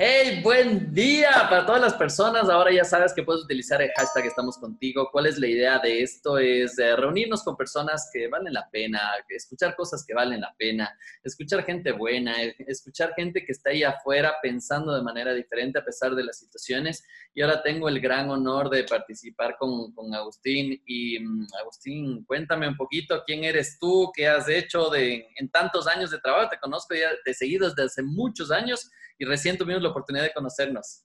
Hey, buen día para todas las personas. Ahora ya sabes que puedes utilizar el hashtag Estamos contigo. ¿Cuál es la idea de esto? Es eh, reunirnos con personas que valen la pena, escuchar cosas que valen la pena, escuchar gente buena, eh, escuchar gente que está ahí afuera pensando de manera diferente a pesar de las situaciones. Y ahora tengo el gran honor de participar con, con Agustín. Y mm, Agustín, cuéntame un poquito quién eres tú, qué has hecho de, en tantos años de trabajo. Te conozco ya de seguido desde hace muchos años y recién tuvimos la oportunidad de conocernos.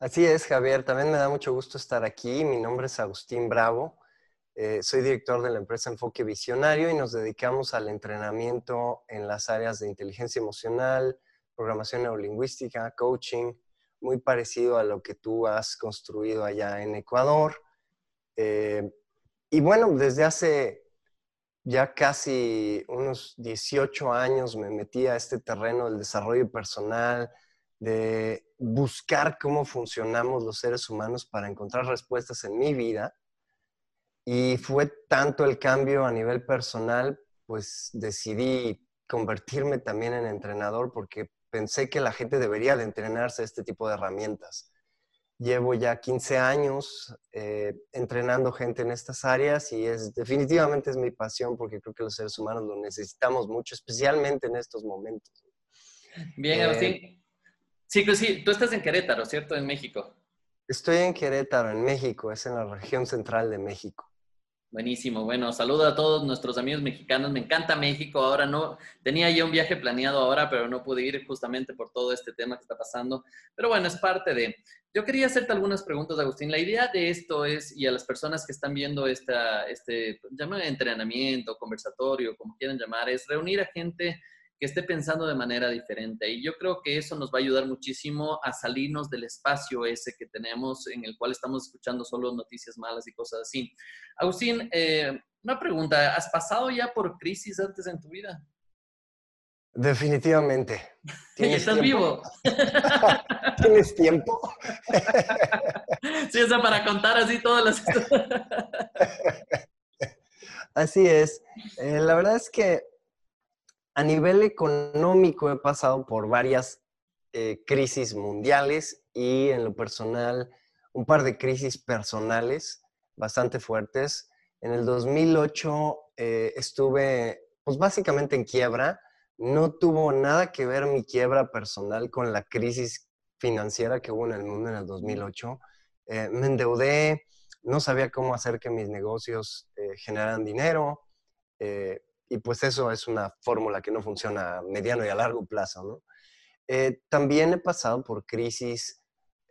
Así es, Javier. También me da mucho gusto estar aquí. Mi nombre es Agustín Bravo. Eh, soy director de la empresa Enfoque Visionario y nos dedicamos al entrenamiento en las áreas de inteligencia emocional, programación neurolingüística, coaching, muy parecido a lo que tú has construido allá en Ecuador. Eh, y bueno, desde hace ya casi unos 18 años me metí a este terreno del desarrollo personal, de buscar cómo funcionamos los seres humanos para encontrar respuestas en mi vida. Y fue tanto el cambio a nivel personal, pues decidí convertirme también en entrenador porque pensé que la gente debería de entrenarse a este tipo de herramientas. Llevo ya 15 años eh, entrenando gente en estas áreas y es definitivamente es mi pasión porque creo que los seres humanos lo necesitamos mucho, especialmente en estos momentos. Bien, Agustín. Eh, sí, pues sí, tú estás en Querétaro, ¿cierto? En México. Estoy en Querétaro, en México, es en la región central de México. Buenísimo. Bueno, saludo a todos nuestros amigos mexicanos. Me encanta México. Ahora no, tenía ya un viaje planeado ahora, pero no pude ir justamente por todo este tema que está pasando. Pero bueno, es parte de... Yo quería hacerte algunas preguntas, Agustín. La idea de esto es, y a las personas que están viendo esta, este, llama entrenamiento, conversatorio, como quieran llamar, es reunir a gente que esté pensando de manera diferente. Y yo creo que eso nos va a ayudar muchísimo a salirnos del espacio ese que tenemos en el cual estamos escuchando solo noticias malas y cosas así. Agustín, eh, una pregunta, ¿has pasado ya por crisis antes en tu vida? Definitivamente. ¿Estás vivo? ¿Tienes tiempo? sí, o sea, para contar así todas las... así es. Eh, la verdad es que a nivel económico he pasado por varias eh, crisis mundiales y en lo personal un par de crisis personales bastante fuertes. En el 2008 eh, estuve pues básicamente en quiebra. No tuvo nada que ver mi quiebra personal con la crisis financiera que hubo en el mundo en el 2008. Eh, me endeudé, no sabía cómo hacer que mis negocios generaran dinero y pues eso es una fórmula que no funciona a mediano y a largo plazo, ¿no? Eh, también he pasado por crisis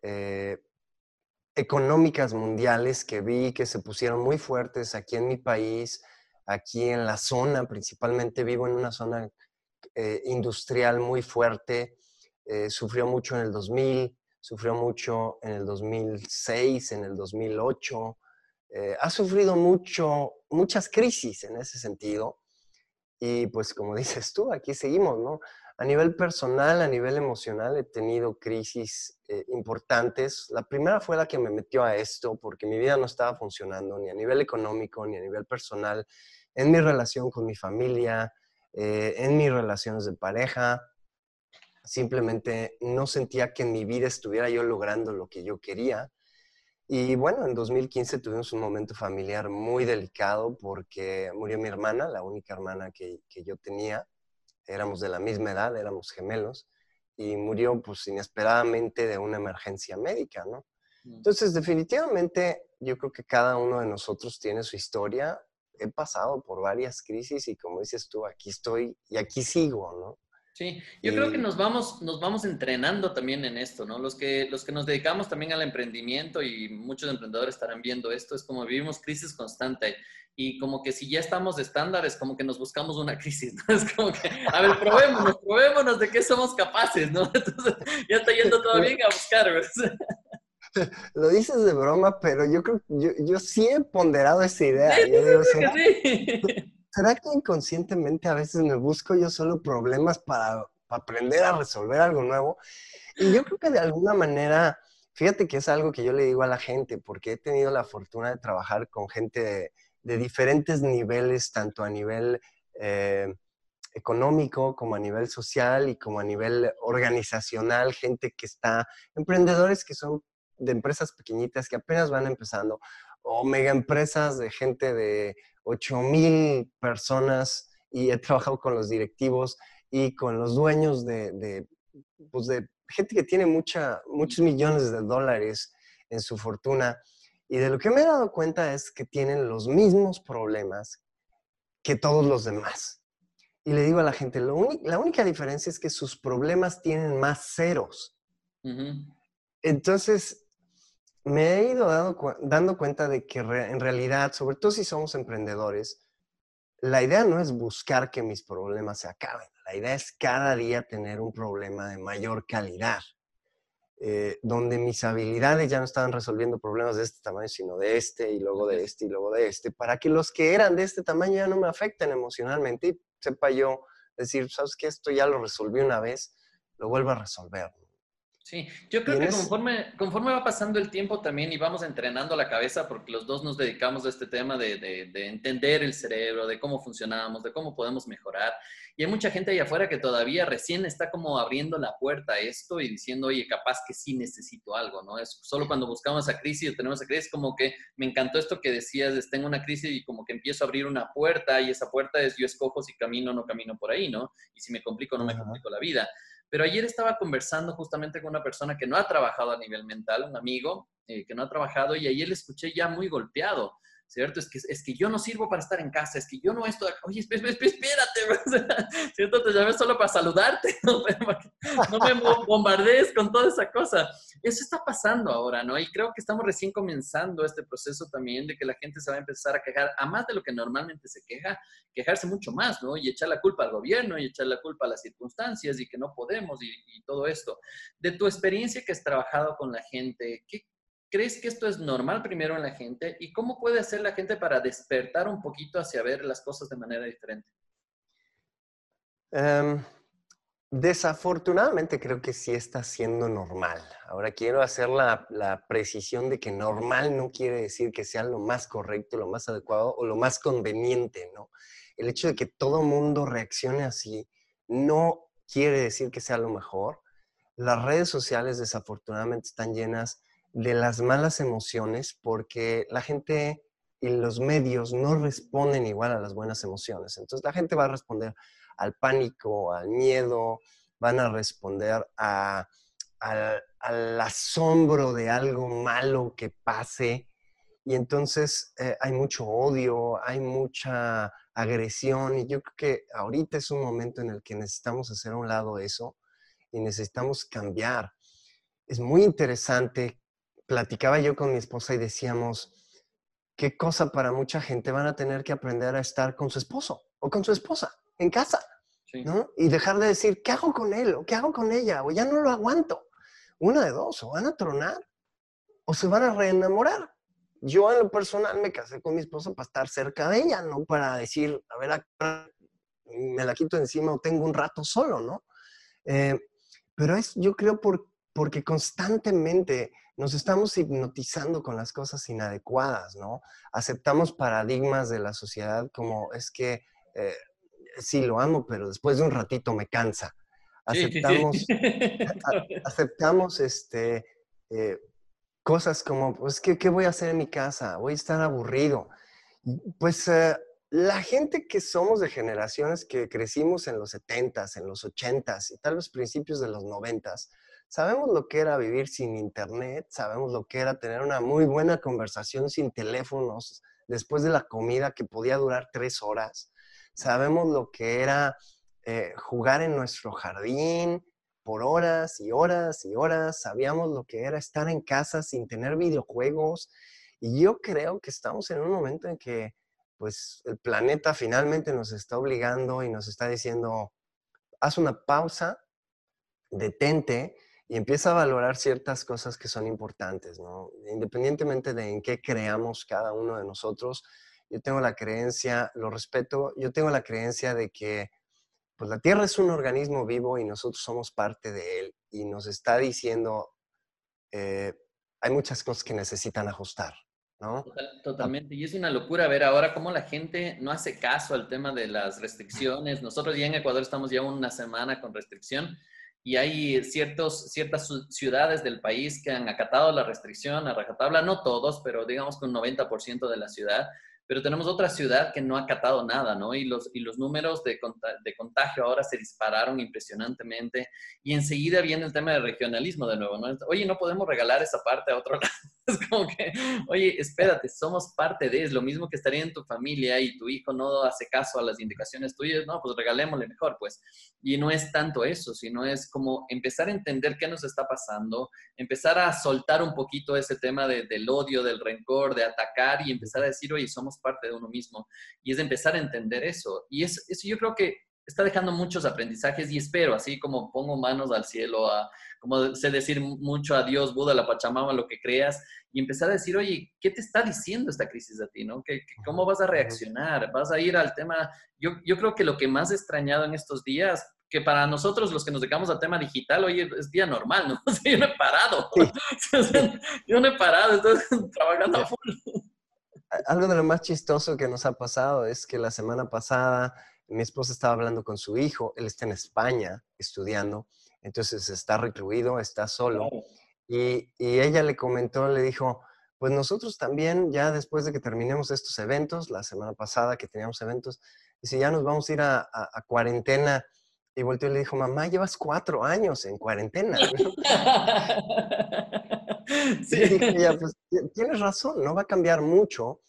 eh, económicas mundiales que vi que se pusieron muy fuertes aquí en mi país, aquí en la zona, principalmente vivo en una zona eh, industrial muy fuerte, sufrió mucho en el 2000, sufrió mucho en el 2006, en el 2008, ha sufrido mucho, muchas crisis en ese sentido. Y pues como dices tú, aquí seguimos, ¿no? A nivel personal, a nivel emocional, he tenido crisis eh, importantes. La primera fue la que me metió a esto porque mi vida no estaba funcionando ni a nivel económico ni a nivel personal, en mi relación con mi familia, eh, en mis relaciones de pareja. Simplemente no sentía que en mi vida estuviera yo logrando lo que yo quería. Y bueno, en 2015 tuvimos un momento familiar muy delicado porque murió mi hermana, la única hermana que, que yo tenía. Éramos de la misma edad, éramos gemelos, y murió pues inesperadamente de una emergencia médica, ¿no? Mm. Entonces, definitivamente, yo creo que cada uno de nosotros tiene su historia. He pasado por varias crisis y como dices tú, aquí estoy y aquí sigo, ¿no? Sí, yo creo que nos vamos, nos vamos entrenando también en esto, ¿no? Los que, los que nos dedicamos también al emprendimiento y muchos emprendedores estarán viendo esto, es como vivimos crisis constante y como que si ya estamos de estándares, como que nos buscamos una crisis, ¿no? Es como que, a ver, probémonos, probémonos de qué somos capaces, ¿no? Entonces, ya está yendo todo bien a buscar, ¿verdad? Lo dices de broma, pero yo creo, yo, yo sí he ponderado esa idea. Sí, sí. ¿Será que inconscientemente a veces me busco yo solo problemas para, aprender a resolver algo nuevo? Y yo creo que de alguna manera, fíjate que es algo que yo le digo a la gente, porque he tenido la fortuna de trabajar con gente de, diferentes niveles, tanto a nivel eh, económico, como a nivel social y como a nivel organizacional, gente que está, emprendedores que son de empresas pequeñitas que apenas van empezando, o mega empresas de gente de 8 mil personas y he trabajado con los directivos y con los dueños de, de, pues de gente que tiene mucha, muchos millones de dólares en su fortuna. Y de lo que me he dado cuenta es que tienen los mismos problemas que todos los demás. Y le digo a la gente, la única diferencia es que sus problemas tienen más ceros. Entonces, me he ido dando cuenta de que en realidad, sobre todo si somos emprendedores, la idea no es buscar que mis problemas se acaben. La idea es cada día tener un problema de mayor calidad, eh, donde mis habilidades ya no estaban resolviendo problemas de este tamaño, sino de este y luego de este y luego de este, para que los que eran de este tamaño ya no me afecten emocionalmente y sepa yo decir, sabes que esto ya lo resolví una vez, lo vuelvo a resolver. Sí, yo creo que conforme, conforme va pasando el tiempo también y vamos entrenando la cabeza, porque los dos nos dedicamos a este tema de, de, entender el cerebro, de cómo funcionamos, de cómo podemos mejorar. Y hay mucha gente ahí afuera que todavía recién está como abriendo la puerta a esto y diciendo, oye, capaz que sí necesito algo, ¿no? Es solo cuando buscamos esa crisis o tenemos esa crisis, como que me encantó esto que decías, es, tengo una crisis y como que empiezo a abrir una puerta y esa puerta es yo escojo si camino o no camino por ahí, ¿no? Y si me complico o no me complico la vida. Pero ayer estaba conversando justamente con una persona que no ha trabajado a nivel mental, un amigo eh, que no ha trabajado, y ayer le escuché ya muy golpeado. ¿Cierto? Es que, es que yo no sirvo para estar en casa, es que yo no estoy, oye, espérate, ¿cierto? Te llamé solo para saludarte, no, no me bombardees con toda esa cosa. Eso está pasando ahora, ¿no? Y creo que estamos recién comenzando este proceso también de que la gente se va a empezar a quejar, a más de lo que normalmente se queja, quejarse mucho más, ¿no? Y echar la culpa al gobierno y echar la culpa a las circunstancias y que no podemos y, y todo esto. De tu experiencia que has trabajado con la gente, ¿qué, ¿Crees que esto es normal primero en la gente? ¿Y cómo puede hacer la gente para despertar un poquito hacia ver las cosas de manera diferente? Em, desafortunadamente creo que sí está siendo normal. Ahora quiero hacer la, la, precisión de que normal no quiere decir que sea lo más correcto, lo más adecuado o lo más conveniente, ¿no? El hecho de que todo mundo reaccione así no quiere decir que sea lo mejor. Las redes sociales desafortunadamente están llenas de las malas emociones porque la gente y los medios no responden igual a las buenas emociones. Entonces la gente va a responder al pánico, al miedo, van a responder al, asombro de algo malo que pase. Y entonces eh, hay mucho odio, hay mucha agresión y yo creo que ahorita es un momento en el que necesitamos hacer a un lado eso y necesitamos cambiar. Es muy interesante platicaba yo con mi esposa y decíamos, qué cosa para mucha gente van a tener que aprender a estar con su esposo o con su esposa en casa, ¿no? Y dejar de decir, ¿qué hago con él? ¿O qué hago con ella? O ya no lo aguanto. Una de dos, o van a tronar o se van a reenamorar. Yo en lo personal me casé con mi esposa para estar cerca de ella, no para decir, a ver, me la quito encima o tengo un rato solo, ¿no? Eh, pero es, yo creo, por, porque constantemente nos estamos hipnotizando con las cosas inadecuadas, ¿no? Aceptamos paradigmas de la sociedad como es que eh, sí lo amo, pero después de un ratito me cansa. Aceptamos, aceptamos este, eh, cosas como, pues, ¿qué, ¿qué, voy a hacer en mi casa? Voy a estar aburrido. Pues eh, la gente que somos de generaciones que crecimos en los 70s, en los 80s y tal vez principios de los 90s, Sabemos lo que era vivir sin internet, sabemos lo que era tener una muy buena conversación sin teléfonos después de la comida que podía durar tres horas. Sabemos lo que era eh, jugar en nuestro jardín por horas y horas y horas. Sabíamos lo que era estar en casa sin tener videojuegos. Y yo creo que estamos en un momento en que pues el planeta finalmente nos está obligando y nos está diciendo, haz una pausa, detente y empieza a valorar ciertas cosas que son importantes, ¿no? Independientemente de en qué creamos cada uno de nosotros, yo tengo la creencia, lo respeto, yo tengo la creencia de que pues la Tierra es un organismo vivo y nosotros somos parte de él y nos está diciendo, eh, hay muchas cosas que necesitan ajustar. ¿no? totalmente. Y es una locura ver ahora cómo la gente no hace caso al tema de las restricciones. Nosotros ya en Ecuador estamos ya una semana con restricción y hay ciertos, ciertas ciudades del país que han acatado la restricción a rajatabla, no todos, pero digamos que un 90% de la ciudad, pero tenemos otra ciudad que no ha acatado nada, ¿no? Y los, y los números de, de, contagio ahora se dispararon impresionantemente y enseguida viene el tema del regionalismo de nuevo, ¿no? Oye, no podemos regalar esa parte a otro lado. Es como que, oye, espérate, somos parte de, es lo mismo que estaría en tu familia y tu hijo no hace caso a las indicaciones tuyas, no, pues regalémosle mejor, pues. Y no es tanto eso, sino es como empezar a entender qué nos está pasando, empezar a soltar un poquito ese tema del odio, del rencor, de atacar y empezar a decir, oye, somos parte de uno mismo. Y es empezar a entender eso. Y eso, eso yo creo que está dejando muchos aprendizajes y espero, así como pongo manos al cielo, a, como sé decir mucho a Dios, Buda, la Pachamama, lo que creas, y empezar a decir, oye, ¿qué te está diciendo esta crisis a ti? ¿no? ¿Qué, cómo vas a reaccionar? ¿Vas a ir al tema? Yo, yo creo que lo que más he extrañado en estos días, que para nosotros los que nos dedicamos al tema digital, oye, es día normal, ¿no? yo no he parado. yo no he parado, estoy trabajando a full algo de lo más chistoso que nos ha pasado es que la semana pasada mi esposa estaba hablando con su hijo, él está en España estudiando, entonces está recluido, está solo, y, ella le comentó, le dijo, pues nosotros también, ya después de que terminemos estos eventos, la semana pasada que teníamos eventos, dice, ya nos vamos a ir a, cuarentena. Y volteó y le dijo, mamá, llevas cuatro años en cuarentena. Sí. pues tienes razón, no va a cambiar mucho,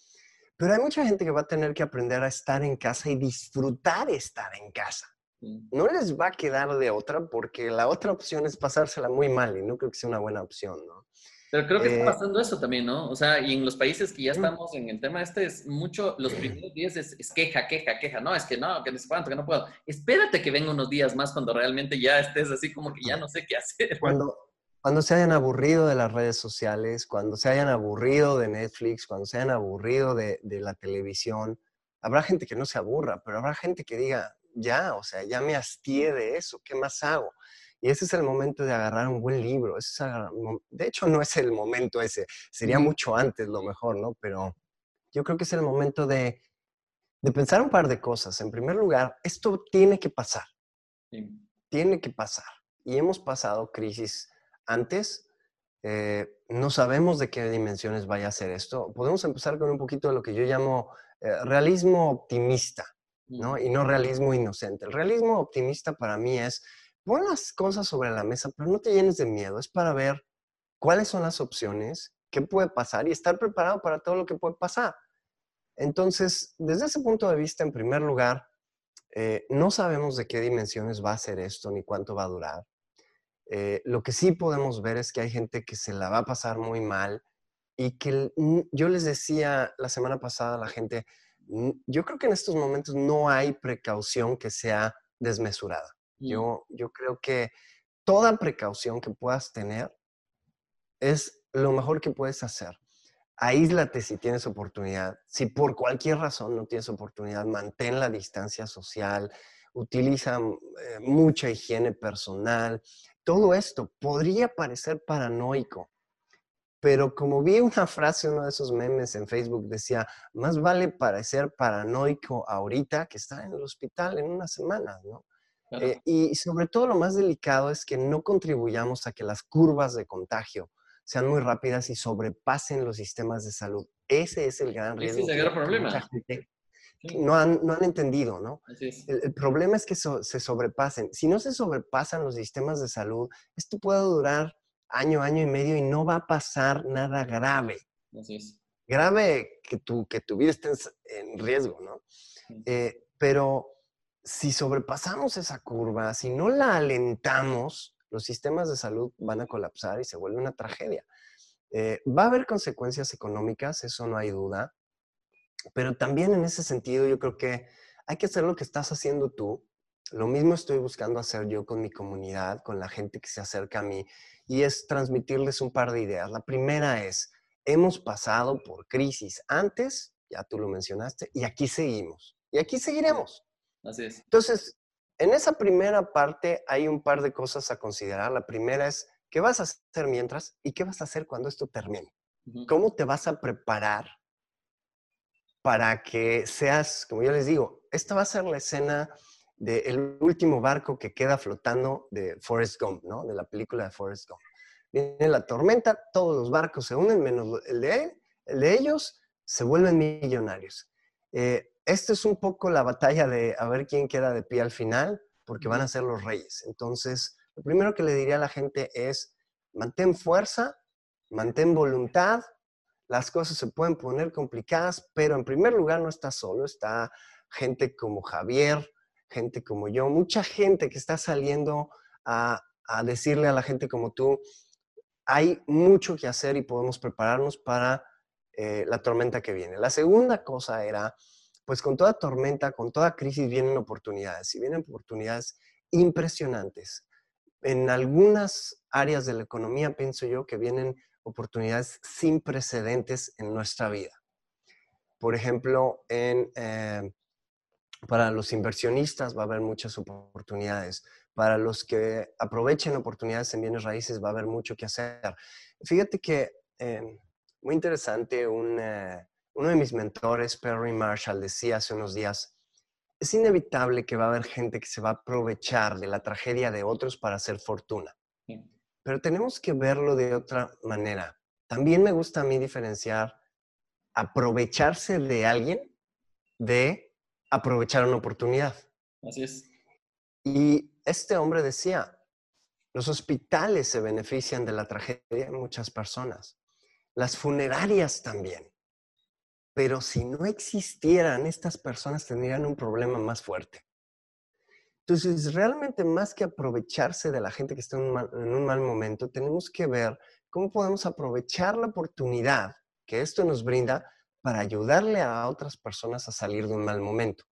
pero hay mucha gente que va a tener que aprender a estar en casa y disfrutar estar en casa. No les va a quedar de otra porque la otra opción es pasársela muy mal y no creo que sea una buena opción, ¿no? Pero creo que está eh, pasando eso también, ¿no? O sea, y en los países que ya estamos en el tema este es mucho, los primeros días es, queja, queja, queja, no, es que no, que no sé cuánto, que no puedo. Espérate que venga unos días más cuando realmente ya estés así como que ya no sé qué hacer. Cuando, cuando se hayan aburrido de las redes sociales, cuando se hayan aburrido de Netflix, cuando se hayan aburrido de, la televisión, habrá gente que no se aburra, pero habrá gente que diga, ya, o sea, ya me hastié de eso, ¿qué más hago? Y ese es el momento de agarrar un buen libro. de hecho, no es el momento ese, sería mucho antes lo mejor, ¿no? Pero yo creo que es el momento de, pensar un par de cosas. En primer lugar, esto tiene que pasar. Tiene que pasar. Y hemos pasado crisis antes. Eh, no sabemos de qué dimensiones vaya a ser esto. Podemos empezar con un poquito de lo que yo llamo eh, realismo optimista, ¿no? Y no realismo inocente. El realismo optimista para mí es, pon las cosas sobre la mesa, pero no te llenes de miedo. Es para ver cuáles son las opciones, qué puede pasar y estar preparado para todo lo que puede pasar. Entonces, desde ese punto de vista, en primer lugar, eh, no sabemos de qué dimensiones va a ser esto ni cuánto va a durar. Eh, lo que sí podemos ver es que hay gente que se la va a pasar muy mal y que yo les decía la semana pasada a la gente, yo creo que en estos momentos no hay precaución que sea desmesurada. Mm. Yo, yo creo que toda precaución que puedas tener es lo mejor que puedes hacer. Aíslate si tienes oportunidad. Si por cualquier razón no tienes oportunidad, mantén la distancia social, utiliza eh, mucha higiene personal, todo esto podría parecer paranoico, pero como vi una frase, uno de esos memes en Facebook decía, más vale parecer paranoico ahorita que estar en el hospital en unas semanas, ¿no? Eh, y sobre todo lo más delicado es que no contribuyamos a que las curvas de contagio sean muy rápidas y sobrepasen los sistemas de salud. Ese es el gran riesgo. Ese es el gran problema no han, no han entendido, ¿no? El, problema es que se sobrepasen. Si no se sobrepasan los sistemas de salud, esto puede durar año, año y medio y no va a pasar nada grave. Así es. Grave que tu, que tu vida esté en riesgo, ¿no? Eh, pero si sobrepasamos esa curva, si no la alentamos, los sistemas de salud van a colapsar y se vuelve una tragedia. Eh, va a haber consecuencias económicas, eso no hay duda. Pero también en ese sentido yo creo que hay que hacer lo que estás haciendo tú. Lo mismo estoy buscando hacer yo con mi comunidad, con la gente que se acerca a mí, y es transmitirles un par de ideas. La primera es, hemos pasado por crisis antes, ya tú lo mencionaste, y aquí seguimos. Y aquí seguiremos. Así es. Entonces, en esa primera parte hay un par de cosas a considerar. La primera es, ¿qué vas a hacer mientras y qué vas a hacer cuando esto termine? ¿Cómo te vas a preparar para que seas, como yo les digo, esta va a ser la escena del último barco que queda flotando de Forrest Gump, ¿no? De la película de Forrest Gump. Viene la tormenta, todos los barcos se unen, menos el de, él, el de ellos, se vuelven millonarios. Eh, esta es un poco la batalla de a ver quién queda de pie al final, porque van a ser los reyes. Entonces, lo primero que le diría a la gente es, mantén fuerza, mantén voluntad, las cosas se pueden poner complicadas, pero en primer lugar no está solo, está gente como Javier, gente como yo, mucha gente que está saliendo a, decirle a la gente como tú, hay mucho que hacer y podemos prepararnos para eh, la tormenta que viene. La segunda cosa era, pues con toda tormenta, con toda crisis vienen oportunidades y vienen oportunidades impresionantes. En algunas áreas de la economía pienso yo que vienen oportunidades sin precedentes en nuestra vida. Por ejemplo, eh, para los inversionistas va a haber muchas oportunidades. Para los que aprovechen oportunidades en bienes raíces va a haber mucho que hacer. Fíjate que, eh, muy interesante, un, eh, uno de mis mentores, Perry Marshall, decía hace unos días, es inevitable que va a haber gente que se va a aprovechar de la tragedia de otros para hacer fortuna. Pero tenemos que verlo de otra manera. También me gusta a mí diferenciar aprovecharse de alguien de aprovechar una oportunidad. Así es. Y este hombre decía, los hospitales se benefician de la tragedia de muchas personas, las funerarias también. Pero si no existieran, estas personas tendrían un problema más fuerte. Entonces, realmente más que aprovecharse de la gente que está en un, mal, momento, tenemos que ver cómo podemos aprovechar la oportunidad que esto nos brinda para ayudarle a otras personas a salir de un mal momento.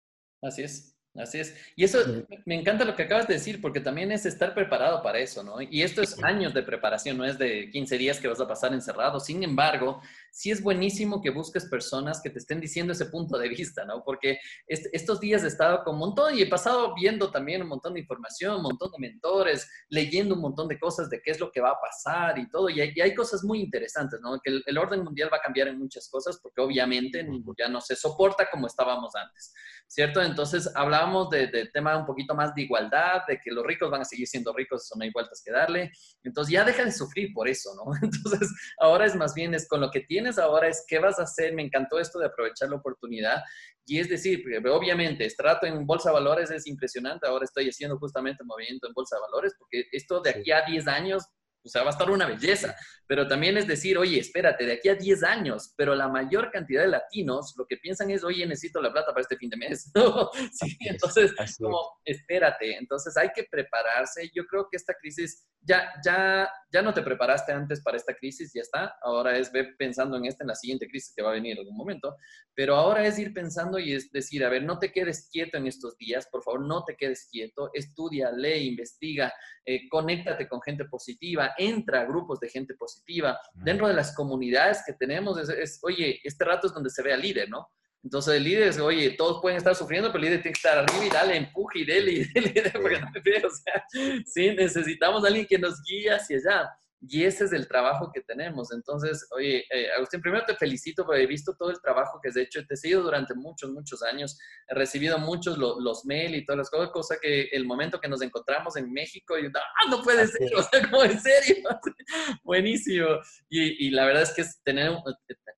Así es. Así es. Y eso, me encanta lo que acabas de decir, porque también es estar preparado para eso, ¿no? Y esto es años de preparación, no es de 15 días que vas a pasar encerrado. Sin embargo, sí es buenísimo que busques personas que te estén diciendo ese punto de vista, ¿no? Porque estos días he estado con un montón y he pasado viendo también un montón de información, un montón de mentores, leyendo un montón de cosas de qué es lo que va a pasar y todo. Y hay, cosas muy interesantes, ¿no? Que el, orden mundial va a cambiar en muchas cosas porque obviamente ya no se soporta como estábamos antes, ¿cierto? Entonces hablábamos de, de tema un poquito más de igualdad, de que los ricos van a seguir siendo ricos, eso no hay vueltas que darle. Entonces ya deja de sufrir por eso, ¿no? Entonces ahora es más bien es con lo que ahora es qué vas a hacer. Me encantó esto de aprovechar la oportunidad. Y es decir, obviamente, trato en bolsa de valores es impresionante. Ahora estoy haciendo justamente movimiento en bolsa de valores porque esto de aquí a 10 años o sea, va a estar una belleza. Pero también es decir, oye, espérate, de aquí a 10 años, pero la mayor cantidad de latinos lo que piensan es, oye, necesito la plata para este fin de mes. sí, entonces, como, espérate. Entonces, hay que prepararse. Yo creo que esta crisis, ya, ya, ya no te preparaste antes para esta crisis, ya está. Ahora es ver pensando en esta, en la siguiente crisis que va a venir en algún momento. Pero ahora es ir pensando y es decir, a ver, no te quedes quieto en estos días, por favor, no te quedes quieto. Estudia, lee, investiga, eh, conéctate con gente positiva entra a grupos de gente positiva. Dentro de las comunidades que tenemos, es, oye, este rato es donde se ve al líder, ¿no? Entonces el líder es, oye, todos pueden estar sufriendo, pero el líder tiene que estar arriba y dale, empuje y dele, y dele, porque no me o sea, sí, necesitamos a alguien que nos guíe hacia allá. Y ese es el trabajo que tenemos. Entonces, oye, eh, Agustín, primero te felicito porque he visto todo el trabajo que has hecho. Te he seguido durante muchos, muchos años. He recibido muchos los mails y todas las cosas, cosa que el momento que nos encontramos en México, y, ah, no puede ser, o sea, como en serio. Buenísimo. Y, y, la verdad es que es, tener,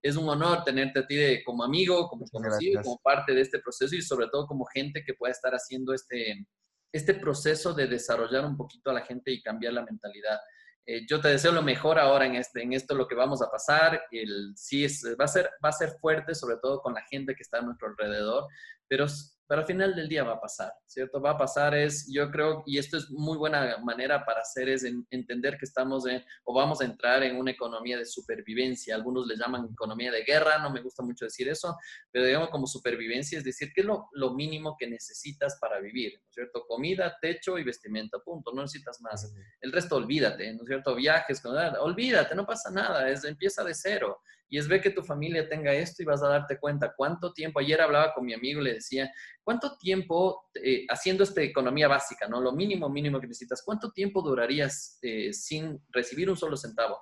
es un honor tenerte a ti de, como amigo, como conocido, como parte de este proceso y sobre todo como gente que pueda estar haciendo este, este proceso de desarrollar un poquito a la gente y cambiar la mentalidad. Eh, yo te deseo lo mejor ahora en, este, en esto lo que vamos a pasar. El, sí, es, va, a ser, va a ser fuerte, sobre todo con la gente que está a nuestro alrededor, pero pero al final del día va a pasar, ¿cierto? Va a pasar es, yo creo, y esto es muy buena manera para hacer, es entender que estamos en, o vamos a entrar en una economía de supervivencia. Algunos le llaman economía de guerra, no me gusta mucho decir eso, pero digamos como supervivencia, es decir, ¿qué es lo, lo mínimo que necesitas para vivir? ¿No es cierto? Comida, techo y vestimenta, punto, no necesitas más. El resto olvídate, ¿no es cierto? Viajes, olvídate, no pasa nada, es, empieza de cero y es ver que tu familia tenga esto y vas a darte cuenta cuánto tiempo, ayer hablaba con mi amigo, le decía, ¿cuánto tiempo eh, haciendo esta economía básica, ¿no? Lo mínimo, mínimo que necesitas, ¿cuánto tiempo durarías eh, sin recibir un solo centavo?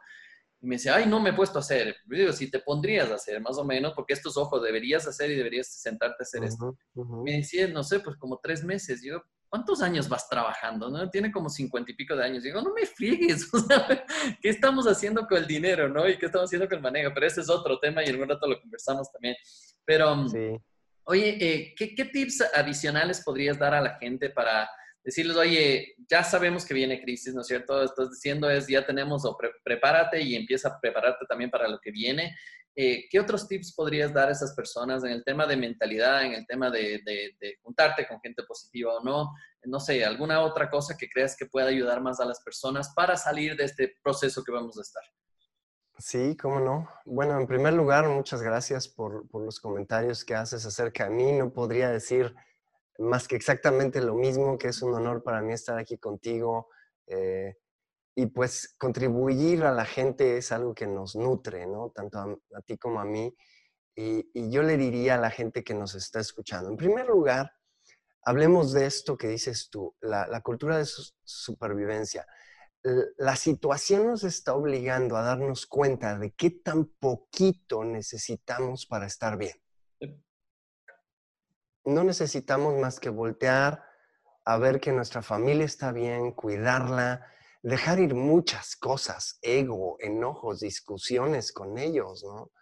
Y me decía, ay, no me he puesto a hacer. Yo digo, si te pondrías a hacer, más o menos, porque estos ojos deberías hacer y deberías sentarte a hacer esto. Me decía, no sé, pues como tres meses. Yo, ¿cuántos años vas trabajando? ¿no? Tiene como cincuenta y pico de años. Digo, no me friegues, ¿qué estamos haciendo con el dinero, no? Y qué estamos haciendo con el manejo. Pero ese es otro tema y en un rato lo conversamos también. Pero, mm, sí. oye, eh, ¿qué, ¿qué tips adicionales podrías dar a la gente para decirles, oye, ya sabemos que viene crisis, ¿no es cierto? Estás diciendo es, ya tenemos, o prepárate y empieza a prepararte también para lo que viene. Eh, ¿Qué otros tips podrías dar a esas personas en el tema de mentalidad, en el tema de, de, juntarte con gente positiva o no? No sé, alguna otra cosa que creas que pueda ayudar más a las personas para salir de este proceso que vamos a estar. Sí, cómo no. Bueno, en primer lugar, muchas gracias por, por los comentarios que haces acerca de mí. No podría decir más que exactamente lo mismo, que es un honor para mí estar aquí contigo. Eh, y pues contribuir a la gente es algo que nos nutre, ¿no? Tanto a, ti como a mí. Y, yo le diría a la gente que nos está escuchando, en primer lugar, hablemos de esto que dices tú, la, cultura de supervivencia. La situación nos está obligando a darnos cuenta de qué tan poquito necesitamos para estar bien no necesitamos más que voltear a ver que nuestra familia está bien, cuidarla, dejar ir muchas cosas, ego, enojos, discusiones con ellos, ¿no?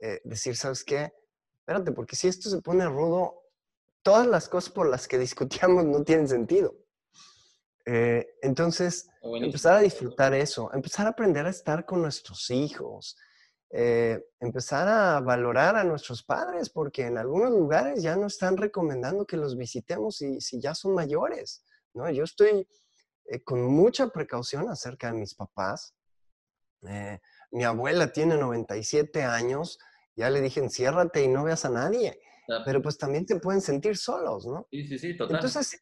Eh, decir, ¿sabes qué? Espérate, porque si esto se pone rudo, todas las cosas por las que discutíamos no tienen sentido. Eh, entonces, empezar a disfrutar eso, empezar a aprender a estar con nuestros hijos, eh, empezar a valorar a nuestros padres, porque en algunos lugares ya no están recomendando que los visitemos si, si ya son mayores, ¿no? Yo estoy eh, con mucha precaución acerca de mis papás. Eh, mi abuela tiene 97 años, ya le dije, enciérrate y no veas a nadie, pero pues también te pueden sentir solos, ¿no? Sí, sí, sí, total. Entonces,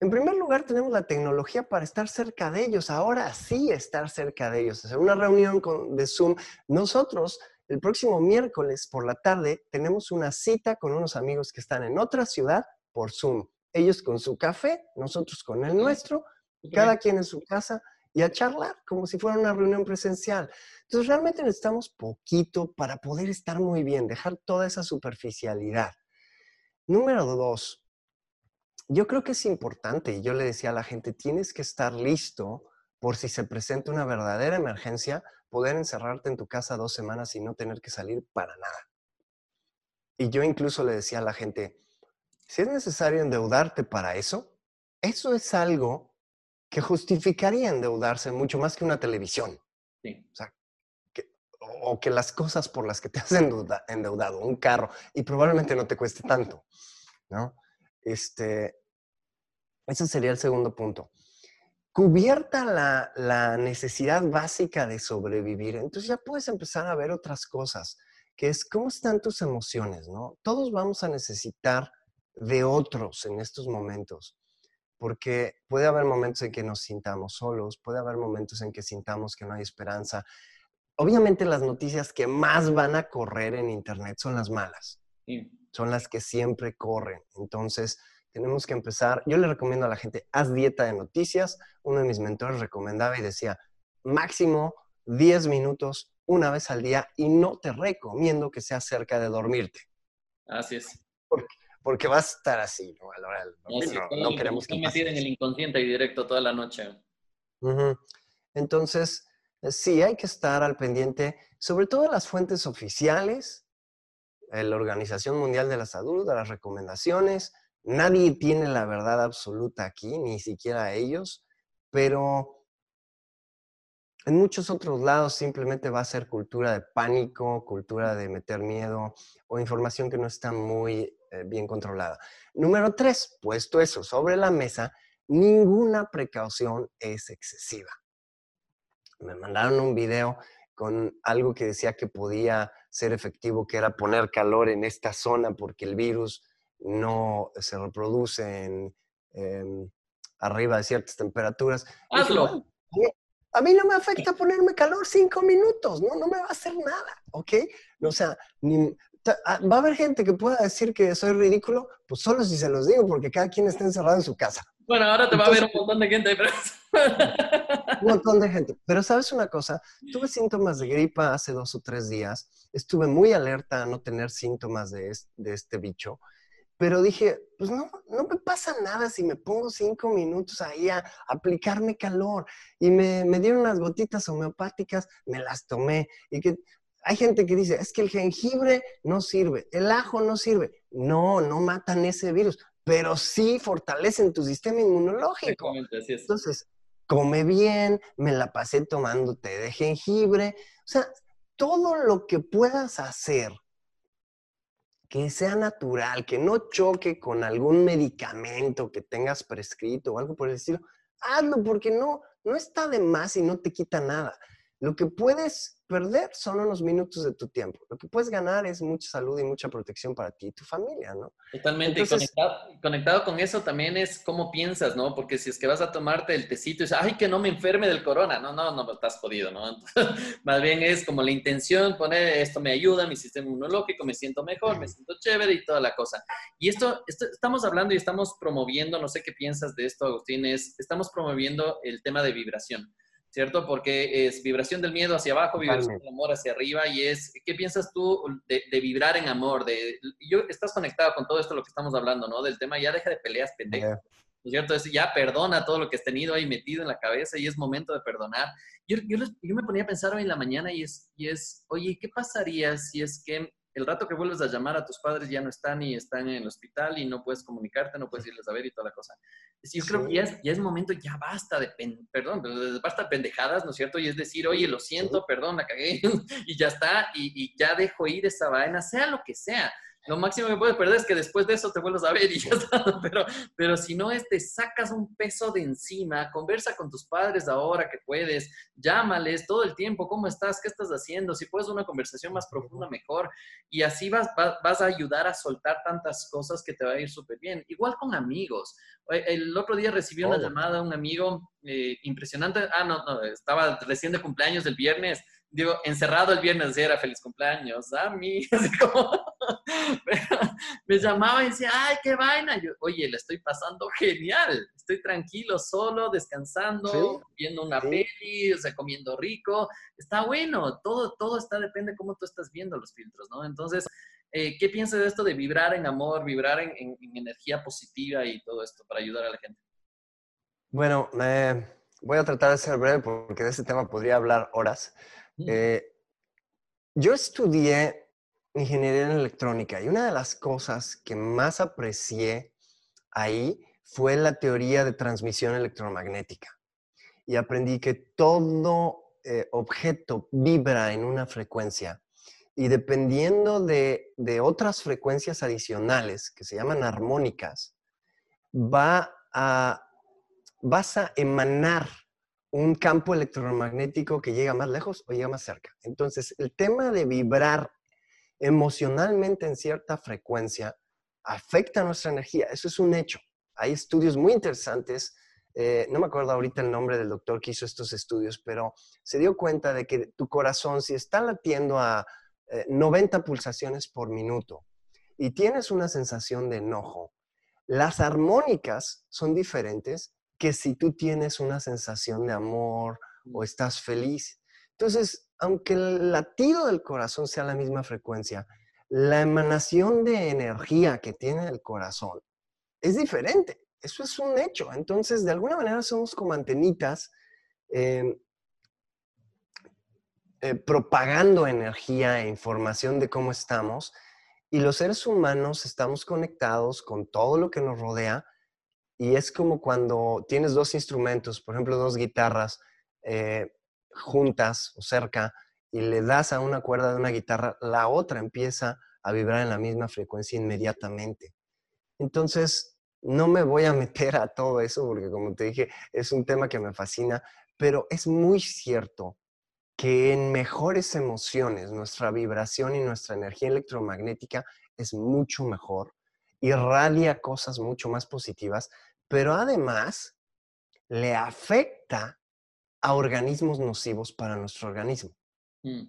en primer lugar, tenemos la tecnología para estar cerca de ellos. Ahora sí estar cerca de ellos. Hacer una reunión de Zoom. Nosotros, el próximo miércoles por la tarde, tenemos una cita con unos amigos que están en otra ciudad por Zoom. Ellos con su café, nosotros con el nuestro, cada quien en su casa y a charlar como si fuera una reunión presencial. Entonces, realmente necesitamos poquito para poder estar muy bien, dejar toda esa superficialidad. Número dos, yo creo que es importante, y yo le decía a la gente, tienes que estar listo por si se presenta una verdadera emergencia, poder encerrarte en tu casa dos semanas y no tener que salir para nada. Y yo incluso le decía a la gente, si es necesario endeudarte para eso, eso es algo que justificaría endeudarse mucho más que una televisión. O, sea, que, o que las cosas por las que te has endeudado, un carro, y probablemente no te cueste tanto, ¿no? Este, ese sería el segundo punto. Cubierta la, necesidad básica de sobrevivir, entonces ya puedes empezar a ver otras cosas, que es cómo están tus emociones, ¿no? Todos vamos a necesitar de otros en estos momentos, porque puede haber momentos en que nos sintamos solos, puede haber momentos en que sintamos que no hay esperanza. Obviamente las noticias que más van a correr en Internet son las malas, son las que siempre corren. Entonces, tenemos que empezar. Yo le recomiendo a la gente, haz dieta de noticias. Uno de mis mentores recomendaba y decía, máximo 10 minutos una vez al día y no te recomiendo que sea cerca de dormirte. Así es. Porque, vas a estar así, ¿no? A la hora no, queremos que en el inconsciente y directo toda la noche. Entonces, sí, hay que estar al pendiente, sobre todo las fuentes oficiales, la Organización Mundial de la Salud, de las recomendaciones, Nadie tiene la verdad absoluta aquí, ni siquiera ellos, pero en muchos otros lados simplemente va a ser cultura de pánico, cultura de meter miedo o información que no está muy eh, bien controlada. Número tres, puesto eso sobre la mesa, ninguna precaución es excesiva. Me mandaron un video con algo que decía que podía ser efectivo, que era poner calor en esta zona porque el virus no se reproduce arriba de ciertas temperaturas. Hazlo. a mí no me afecta ponerme calor cinco minutos, no, no me va a hacer nada, ¿ok? O sea, ah, va a haber gente que pueda decir que soy ridículo, pues solo si se los digo, porque cada quien está encerrado en su casa. Bueno, ahora te va a ver un montón de gente, pero... un montón de gente. Pero sabes una cosa, tuve síntomas de gripa hace dos o tres días, estuve muy alerta a no tener síntomas de este, bicho, pero dije, pues no, no me pasa nada si me pongo cinco minutos ahí a aplicarme calor. Y me, me dieron unas gotitas homeopáticas, me las tomé. Y que hay gente que dice, es que el jengibre no sirve, el ajo no sirve. No, no matan ese virus pero sí fortalecen tu sistema inmunológico. Entonces, come bien, me la pasé tomando té de jengibre. O sea, todo lo que puedas hacer que sea natural, que no choque con algún medicamento que tengas prescrito o algo por el estilo, hazlo porque no, no está de más y no te quita nada. Lo que puedes perder son unos minutos de tu tiempo. Lo que puedes ganar es mucha salud y mucha protección para ti y tu familia, ¿no? Totalmente. conectado, conectado, con eso también es cómo piensas, ¿no? Porque si es que vas a tomarte el tecito y dices, ay, que no me enferme del corona. No, no, no, estás jodido, ¿no? más bien es como la intención, poner esto me ayuda, mi sistema inmunológico, me siento mejor, me siento chévere y toda la cosa. Y esto, esto estamos hablando y estamos promoviendo, no sé qué piensas de esto, Agustín, es, estamos promoviendo el tema de vibración. ¿Cierto? Porque es vibración del miedo hacia abajo, vibración del amor hacia arriba, y es, ¿qué piensas tú de, vibrar en amor? De, yo, estás conectado con todo esto, lo que estamos hablando, ¿no? Del tema, ya deja de peleas, pendejo. ¿no es cierto? Es, ya perdona todo lo que has tenido ahí metido en la cabeza y es momento de perdonar. Yo, yo, yo me ponía a pensar hoy en la mañana y es, y es, oye, ¿qué pasaría si es que el rato que vuelves a llamar a tus padres ya no están y están en el hospital y no puedes comunicarte, no puedes irles a ver y toda la cosa. Yo creo que ya es, ya es momento, ya basta de, perdón, basta de pendejadas, ¿no es cierto? Y es decir, oye, lo siento, perdón, la cagué y ya está, y, y ya dejo ir esa vaina, sea lo que sea lo máximo que puedes perder es que después de eso te vuelvas a ver y ya está. Pero, pero si no es, te sacas un peso de encima, conversa con tus padres ahora que puedes, llámales todo el tiempo, ¿cómo estás? ¿Qué estás haciendo? Si puedes una conversación más profunda, mejor. Y así vas, vas, a ayudar a soltar tantas cosas que te va a ir súper bien. Igual con amigos. El otro día recibí una llamada de un amigo eh, impresionante. Ah, no, no, estaba recién de cumpleaños del viernes digo, encerrado el viernes, era feliz cumpleaños a mí, así como, me llamaba y decía, ay, qué vaina, yo, oye, le estoy pasando genial, estoy tranquilo, solo, descansando, viendo una peli, o sea, comiendo rico, está bueno, todo, todo está, depende de cómo tú estás viendo los filtros, ¿no? Entonces, eh, ¿qué piensas de esto de vibrar en amor, vibrar en, energía positiva y todo esto para ayudar a la gente? Bueno, voy a tratar de ser breve porque de este tema podría hablar horas. Eh, yo estudié ingeniería en electrónica y una de las cosas que más aprecié ahí fue la teoría de transmisión electromagnética. Y aprendí que todo eh, objeto vibra en una frecuencia y dependiendo de, de, otras frecuencias adicionales que se llaman armónicas, va a, vas a emanar un campo electromagnético que llega más lejos o llega más cerca. Entonces, el tema de vibrar emocionalmente en cierta frecuencia afecta nuestra energía. Eso es un hecho. Hay estudios muy interesantes. Eh, no me acuerdo ahorita el nombre del doctor que hizo estos estudios, pero se dio cuenta de que tu corazón, si está latiendo a 90 eh, pulsaciones por minuto y tienes una sensación de enojo, las armónicas son diferentes que si tú tienes una sensación de amor o estás feliz. Entonces, aunque el latido del corazón sea la misma frecuencia, la emanación de energía que tiene el corazón es diferente. Eso es un hecho. Entonces, de alguna manera somos como antenitas em, eh, propagando energía e información de cómo estamos. Y los seres humanos estamos conectados con todo lo que nos rodea y es como cuando tienes dos instrumentos, por ejemplo, dos guitarras eh, juntas o cerca, y le das a una cuerda de una guitarra, la otra empieza a vibrar en la misma frecuencia inmediatamente. Entonces, no me voy a meter a todo eso porque, como te dije, es un tema que me fascina, pero es muy cierto que en mejores emociones nuestra vibración y nuestra energía electromagnética es mucho mejor, irradia cosas mucho más positivas pero además le afecta a organismos nocivos para nuestro organismo. Mm.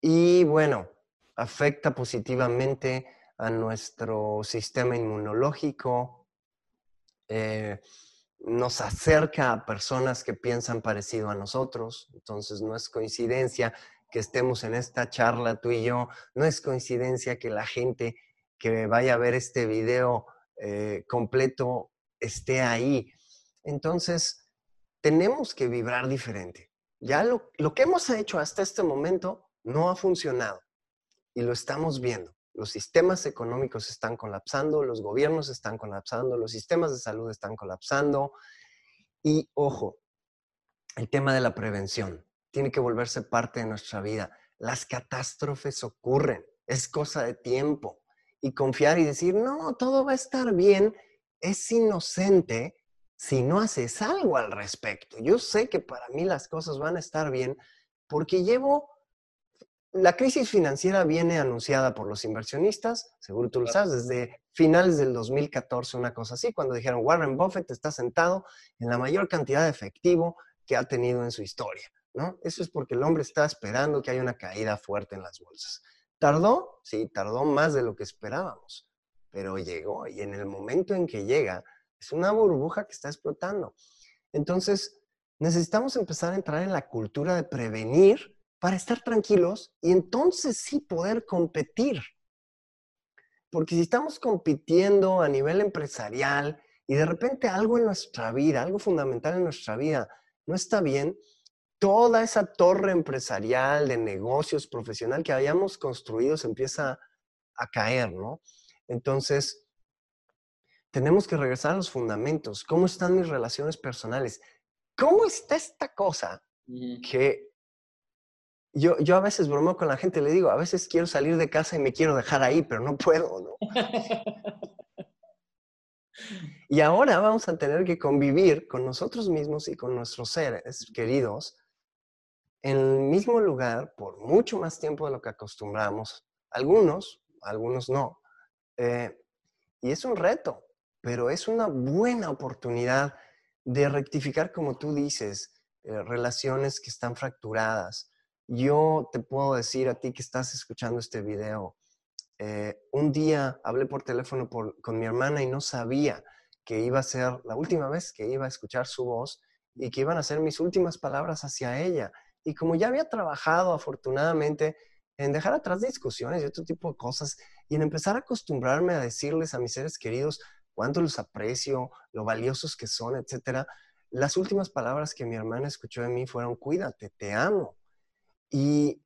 Y bueno, afecta positivamente a nuestro sistema inmunológico, eh, nos acerca a personas que piensan parecido a nosotros. Entonces, no es coincidencia que estemos en esta charla tú y yo, no es coincidencia que la gente que vaya a ver este video eh, completo esté ahí. Entonces, tenemos que vibrar diferente. Ya lo, lo que hemos hecho hasta este momento no ha funcionado y lo estamos viendo. Los sistemas económicos están colapsando, los gobiernos están colapsando, los sistemas de salud están colapsando. Y ojo, el tema de la prevención tiene que volverse parte de nuestra vida. Las catástrofes ocurren, es cosa de tiempo. Y confiar y decir, no, todo va a estar bien, es inocente si no haces algo al respecto. Yo sé que para mí las cosas van a estar bien porque llevo la crisis financiera viene anunciada por los inversionistas, seguro tú lo sabes, desde finales del 2014, una cosa así, cuando dijeron Warren Buffett está sentado en la mayor cantidad de efectivo que ha tenido en su historia, ¿no? Eso es porque el hombre está esperando que haya una caída fuerte en las bolsas. ¿Tardó? Sí, tardó más de lo que esperábamos, pero llegó y en el momento en que llega, es una burbuja que está explotando. Entonces, necesitamos empezar a entrar en la cultura de prevenir para estar tranquilos y entonces sí poder competir. Porque si estamos compitiendo a nivel empresarial y de repente algo en nuestra vida, algo fundamental en nuestra vida no está bien, toda esa torre empresarial de negocios profesional que hayamos construido se empieza a caer, ¿no? Entonces, tenemos que regresar a los fundamentos. ¿Cómo están mis relaciones personales? ¿Cómo está esta cosa que yo, yo a veces bromo con la gente, le digo, a veces quiero salir de casa y me quiero dejar ahí, pero no puedo, ¿no? y ahora vamos a tener que convivir con nosotros mismos y con nuestros seres queridos en el mismo lugar por mucho más tiempo de lo que acostumbramos. Algunos, algunos no. Eh, y es un reto, pero es una buena oportunidad de rectificar, como tú dices, eh, relaciones que están fracturadas, yo te puedo decir a ti que estás escuchando este video, eh, un día hablé por teléfono con mi hermana y no sabía que iba a ser la última vez que iba a escuchar su voz y que iban a ser mis últimas palabras hacia ella. Y como ya había trabajado afortunadamente en dejar atrás discusiones y otro tipo de cosas y en empezar a acostumbrarme a decirles a mis seres queridos cuánto los aprecio, lo valiosos que son, etcétera, las últimas palabras que mi hermana escuchó de mí fueron cuídate, te amo. Y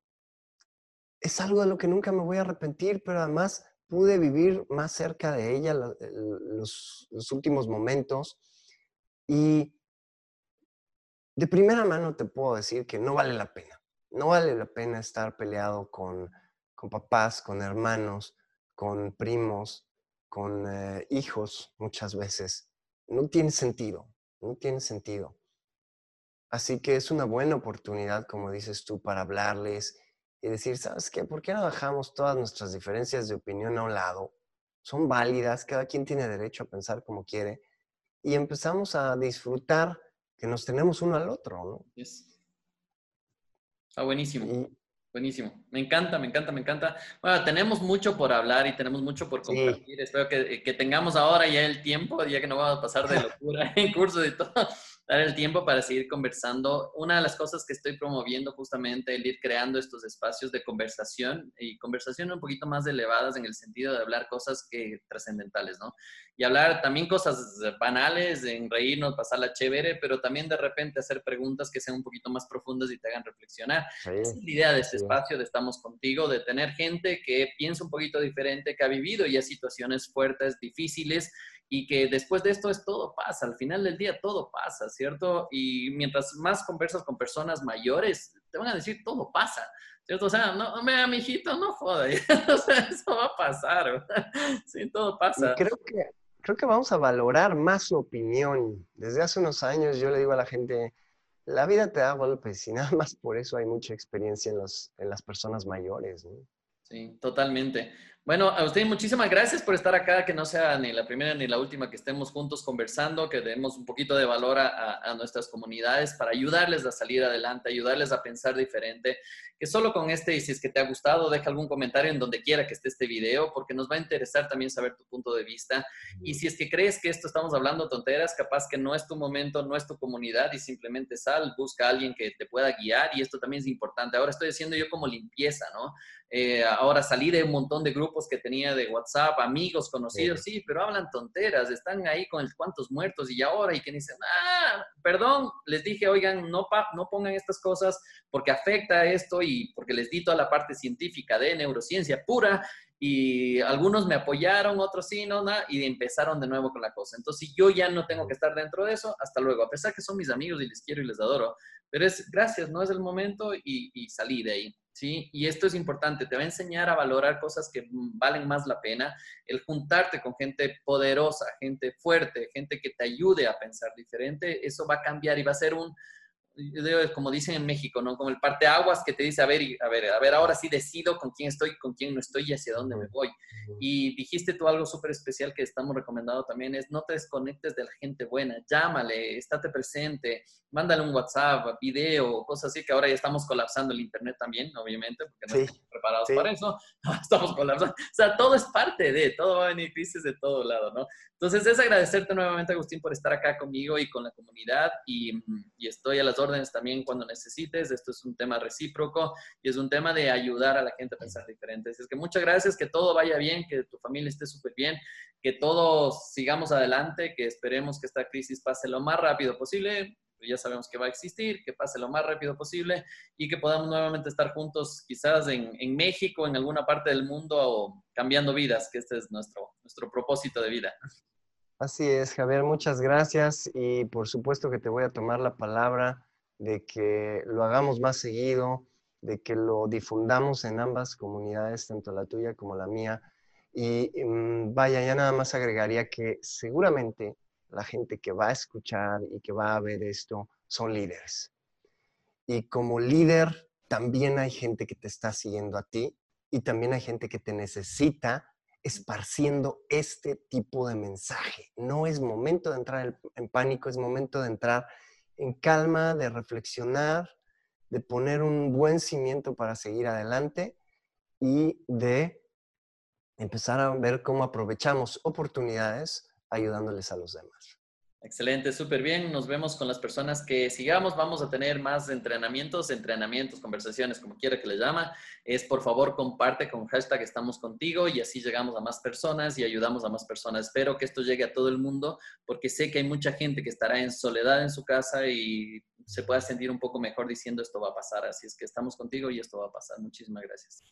es algo de lo que nunca me voy a arrepentir, pero además pude vivir más cerca de ella los, últimos momentos. Y de primera mano te puedo decir que no vale la pena. No vale la pena estar peleado con, papás, con hermanos, con primos, con eh, hijos muchas veces. No tiene sentido, no tiene sentido. Así que es una buena oportunidad, como dices tú, para hablarles y decir, ¿sabes qué? ¿Por qué no dejamos todas nuestras diferencias de opinión a un lado? Son válidas, cada quien tiene derecho a pensar como quiere y empezamos a disfrutar que nos tenemos uno al otro, ¿no? Está buenísimo. Buenísimo. Me encanta, me encanta, me encanta. Bueno, tenemos mucho por hablar y tenemos mucho por compartir. Espero que, que, tengamos ahora ya el tiempo, ya que no vamos a pasar de locura en curso y todo, dar el tiempo para seguir conversando. Una de las cosas que estoy promoviendo justamente el ir creando estos espacios de conversación y conversación un poquito más elevadas en el sentido de hablar cosas que trascendentales, ¿no? Y hablar también cosas banales, en reírnos, pasarla chévere, pero también de repente hacer preguntas que sean un poquito más profundas y te hagan reflexionar. Esa es la idea de este espacio de Estamos Contigo, de tener gente que piensa un poquito diferente, que ha vivido ya situaciones fuertes, difíciles, y que después de esto es todo pasa, al final del día todo pasa, ¿cierto? Y mientras más conversas con personas mayores, te van a decir todo pasa, ¿cierto? O sea, no, me mi hijito, no joda, o sea, eso va a pasar, sí, todo pasa. creo que, creo que vamos a valorar más su opinión. Desde hace unos años yo le digo a la gente, la vida te da golpes y nada más por eso hay mucha experiencia en, los, en las personas mayores, ¿no? Sí, totalmente. Bueno, a usted muchísimas gracias por estar acá, que no sea ni la primera ni la última que estemos juntos conversando, que demos un poquito de valor a, a, nuestras comunidades para ayudarles a salir adelante, ayudarles a pensar diferente, que solo con este, y si es que te ha gustado, deja algún comentario en donde quiera que esté este video, porque nos va a interesar también saber tu punto de vista. Y si es que crees que esto estamos hablando tonteras, capaz que no es tu momento, no es tu comunidad y simplemente sal, busca a alguien que te pueda guiar y esto también es importante. Ahora estoy haciendo yo como limpieza, ¿no? Eh, ahora salí de un montón de grupos que tenía de WhatsApp, amigos, conocidos, sí, pero hablan tonteras, están ahí con el cuantos muertos y ahora, y que dicen, ah, perdón, les dije, oigan, no, no pongan estas cosas porque afecta esto y porque les di toda la parte científica de neurociencia pura y algunos me apoyaron, otros sí, no, nada, y empezaron de nuevo con la cosa. Entonces, yo ya no tengo que estar dentro de eso, hasta luego, a pesar que son mis amigos y les quiero y les adoro, pero es gracias, no es el momento y, y salí de ahí. ¿Sí? Y esto es importante, te va a enseñar a valorar cosas que valen más la pena, el juntarte con gente poderosa, gente fuerte, gente que te ayude a pensar diferente, eso va a cambiar y va a ser un, como dicen en México, ¿no? Como el parteaguas que te dice, a ver, a ver, a ver, ahora sí decido con quién estoy, con quién no estoy y hacia dónde me voy. Y dijiste tú algo súper especial que estamos recomendando también, es no te desconectes de la gente buena, llámale, estate presente, mándale un WhatsApp, video, cosas así, que ahora ya estamos colapsando el Internet también, obviamente, porque no estamos preparados para eso, estamos colapsando. O sea, todo es parte de, todo va a venir crisis de todo lado, ¿no? Entonces, es agradecerte nuevamente, Agustín, por estar acá conmigo y con la comunidad y, y estoy a las órdenes también cuando necesites. Esto es un tema recíproco y es un tema de ayudar a la gente a pensar diferente. Así es que muchas gracias, que todo vaya bien, que tu familia esté súper bien, que todos sigamos adelante, que esperemos que esta crisis pase lo más rápido posible ya sabemos que va a existir, que pase lo más rápido posible y que podamos nuevamente estar juntos quizás en, México, en alguna parte del mundo o cambiando vidas, que este es nuestro, nuestro propósito de vida. Así es, Javier, muchas gracias y por supuesto que te voy a tomar la palabra de que lo hagamos más seguido, de que lo difundamos en ambas comunidades, tanto la tuya como la mía. Y mm, vaya, ya nada más agregaría que seguramente la gente que va a escuchar y que va a ver esto son líderes. Y como líder, también hay gente que te está siguiendo a ti y también hay gente que te necesita esparciendo este tipo de mensaje. No es momento de entrar en pánico, es momento de entrar en calma, de reflexionar, de poner un buen cimiento para seguir adelante y de empezar a ver cómo aprovechamos oportunidades ayudándoles a los demás. Excelente, súper bien. Nos vemos con las personas que sigamos. Vamos a tener más entrenamientos, entrenamientos, conversaciones, como quiera que le llama. Es por favor comparte con hashtag estamos contigo y así llegamos a más personas y ayudamos a más personas. Espero que esto llegue a todo el mundo porque sé que hay mucha gente que estará en soledad en su casa y se pueda sentir un poco mejor diciendo esto va a pasar. Así es que estamos contigo y esto va a pasar. Muchísimas gracias.